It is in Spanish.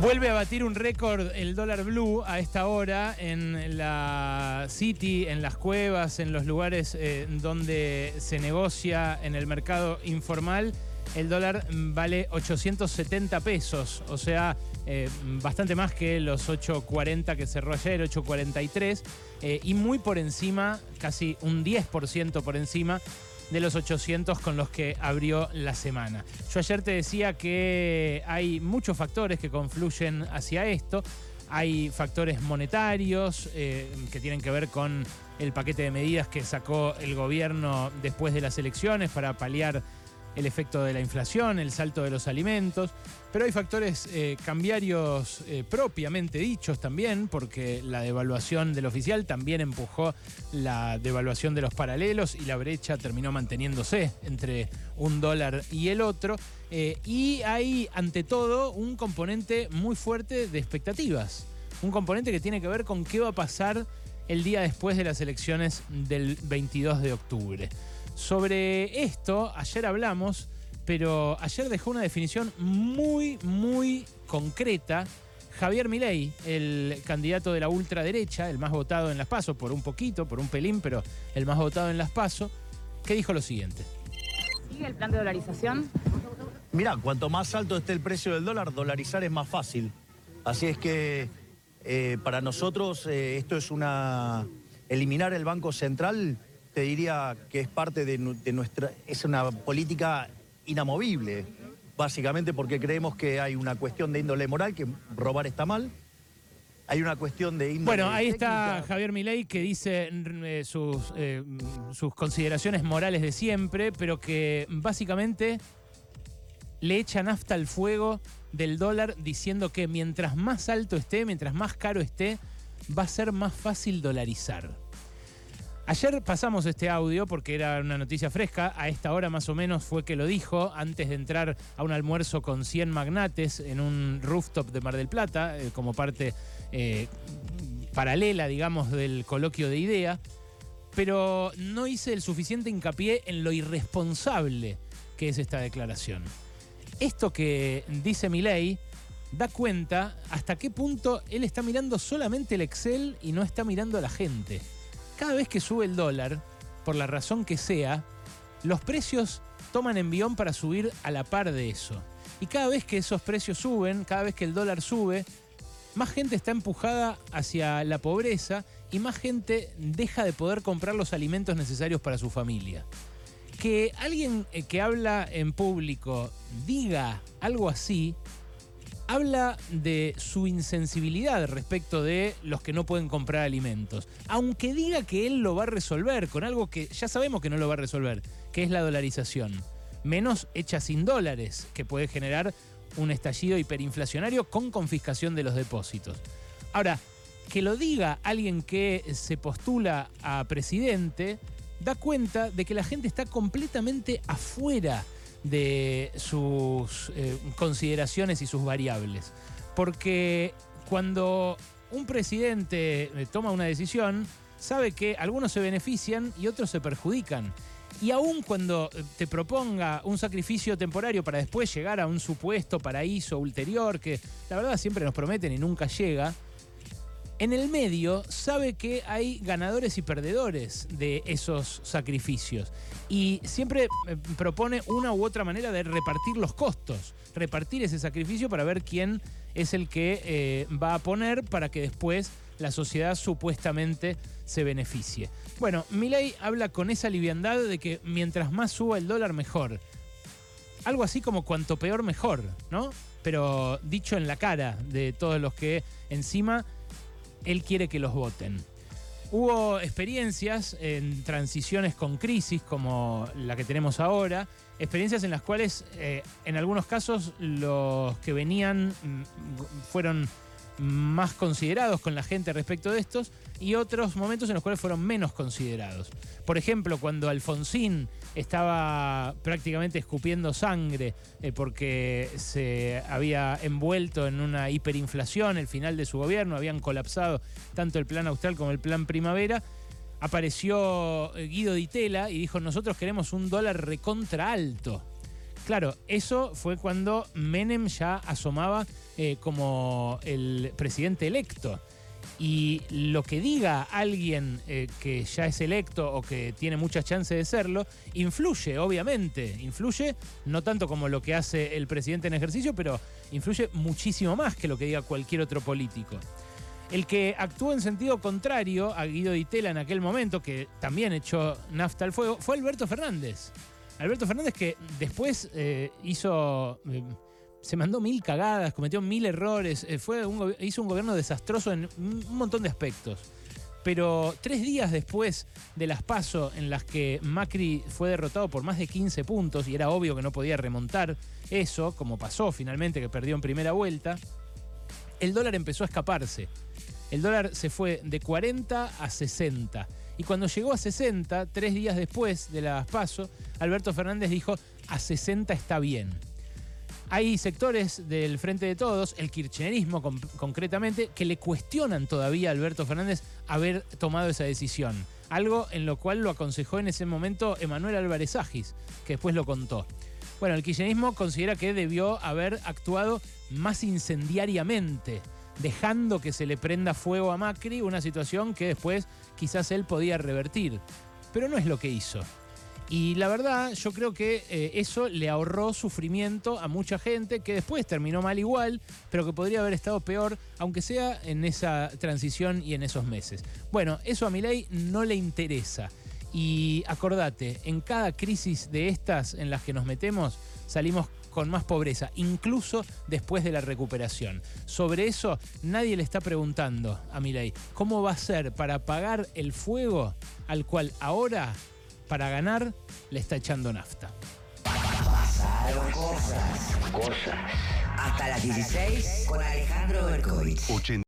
Vuelve a batir un récord el dólar blue a esta hora en la City, en las cuevas, en los lugares eh, donde se negocia en el mercado informal. El dólar vale 870 pesos, o sea, eh, bastante más que los 8.40 que cerró ayer, 8.43, eh, y muy por encima, casi un 10% por encima de los 800 con los que abrió la semana. Yo ayer te decía que hay muchos factores que confluyen hacia esto. Hay factores monetarios eh, que tienen que ver con el paquete de medidas que sacó el gobierno después de las elecciones para paliar el efecto de la inflación, el salto de los alimentos, pero hay factores eh, cambiarios eh, propiamente dichos también, porque la devaluación del oficial también empujó la devaluación de los paralelos y la brecha terminó manteniéndose entre un dólar y el otro. Eh, y hay, ante todo, un componente muy fuerte de expectativas, un componente que tiene que ver con qué va a pasar el día después de las elecciones del 22 de octubre. Sobre esto, ayer hablamos, pero ayer dejó una definición muy, muy concreta. Javier Milei, el candidato de la ultraderecha, el más votado en las PASO, por un poquito, por un pelín, pero el más votado en las PASO, que dijo lo siguiente. ¿Sigue el plan de dolarización? Mira, cuanto más alto esté el precio del dólar, dolarizar es más fácil. Así es que eh, para nosotros eh, esto es una... Eliminar el Banco Central te diría que es parte de, nuestra, es una política inamovible, básicamente porque creemos que hay una cuestión de índole moral, que robar está mal, hay una cuestión de índole Bueno, ahí está Javier Milei que dice eh, sus, eh, sus consideraciones morales de siempre, pero que básicamente le echa nafta al fuego del dólar diciendo que mientras más alto esté, mientras más caro esté, va a ser más fácil dolarizar. Ayer pasamos este audio porque era una noticia fresca, a esta hora más o menos fue que lo dijo, antes de entrar a un almuerzo con 100 magnates en un rooftop de Mar del Plata, eh, como parte eh, paralela, digamos, del coloquio de idea, pero no hice el suficiente hincapié en lo irresponsable que es esta declaración. Esto que dice Milei da cuenta hasta qué punto él está mirando solamente el Excel y no está mirando a la gente cada vez que sube el dólar, por la razón que sea, los precios toman envión para subir a la par de eso. Y cada vez que esos precios suben, cada vez que el dólar sube, más gente está empujada hacia la pobreza y más gente deja de poder comprar los alimentos necesarios para su familia. Que alguien eh, que habla en público diga algo así habla de su insensibilidad respecto de los que no pueden comprar alimentos. Aunque diga que él lo va a resolver con algo que ya sabemos que no lo va a resolver, que es la dolarización. Menos hecha sin dólares, que puede generar un estallido hiperinflacionario con confiscación de los depósitos. Ahora, que lo diga alguien que se postula a presidente, da cuenta de que la gente está completamente afuera de sus eh, consideraciones y sus variables. Porque cuando un presidente eh, toma una decisión, sabe que algunos se benefician y otros se perjudican. Y aun cuando eh, te proponga un sacrificio temporario para después llegar a un supuesto paraíso ulterior, que la verdad siempre nos prometen y nunca llega, en el medio sabe que hay ganadores y perdedores de esos sacrificios y siempre eh, propone una u otra manera de repartir los costos, repartir ese sacrificio para ver quién es el que eh, va a poner para que después la sociedad supuestamente se beneficie. Bueno, Milei habla con esa liviandad de que mientras más suba el dólar mejor. Algo así como cuanto peor mejor, ¿no? Pero dicho en la cara de todos los que encima él quiere que los voten. Hubo experiencias en transiciones con crisis como la que tenemos ahora, experiencias en las cuales eh, en algunos casos los que venían mm, fueron más considerados con la gente respecto de estos y otros momentos en los cuales fueron menos considerados. Por ejemplo, cuando Alfonsín estaba prácticamente escupiendo sangre eh, porque se había envuelto en una hiperinflación, el final de su gobierno, habían colapsado tanto el plan austral como el plan primavera, apareció eh, Guido Di Tella y dijo, nosotros queremos un dólar recontra alto Claro, eso fue cuando Menem ya asomaba eh, como el presidente electo. Y lo que diga alguien eh, que ya es electo o que tiene muchas chances de serlo, influye, obviamente. Influye no tanto como lo que hace el presidente en ejercicio, pero influye muchísimo más que lo que diga cualquier otro político. El que actuó en sentido contrario a Guido Di Tella en aquel momento, que también echó nafta al fuego, fue Alberto Fernández. Alberto Fernández que después eh, hizo... eh, se mandó mil cagadas, cometió mil errores, eh, fue hizo un gobierno desastroso en un montón de aspectos. Pero tres días después de las PASO en las que Macri fue derrotado por más de 15 puntos y era obvio que no podía remontar eso, como pasó finalmente que perdió en primera vuelta, el dólar empezó a escaparse. El dólar se fue de 40 a 60. Y cuando llegó a 60, tres días después de las PASO, Alberto Fernández dijo, a 60 está bien. Hay sectores del Frente de Todos, el kirchnerismo con- concretamente, que le cuestionan todavía a Alberto Fernández haber tomado esa decisión. Algo en lo cual lo aconsejó en ese momento Emanuel Álvarez Agis, que después lo contó. Bueno, el kirchnerismo considera que debió haber actuado más incendiariamente, dejando que se le prenda fuego a Macri, una situación que después quizás él podía revertir. Pero no es lo que hizo. Y la verdad, yo creo que eh, eso le ahorró sufrimiento a mucha gente que después terminó mal igual, pero que podría haber estado peor, aunque sea en esa transición y en esos meses. Bueno, eso a Milei no le interesa. Y acordate, en cada crisis de estas en las que nos metemos, salimos con más pobreza, incluso después de la recuperación. Sobre eso nadie le está preguntando a Milei cómo va a ser para apagar el fuego al cual ahora, para ganar, le está echando nafta. Pasaron cosas. Cosas. Hasta las 16 con Alejandro Berkovich.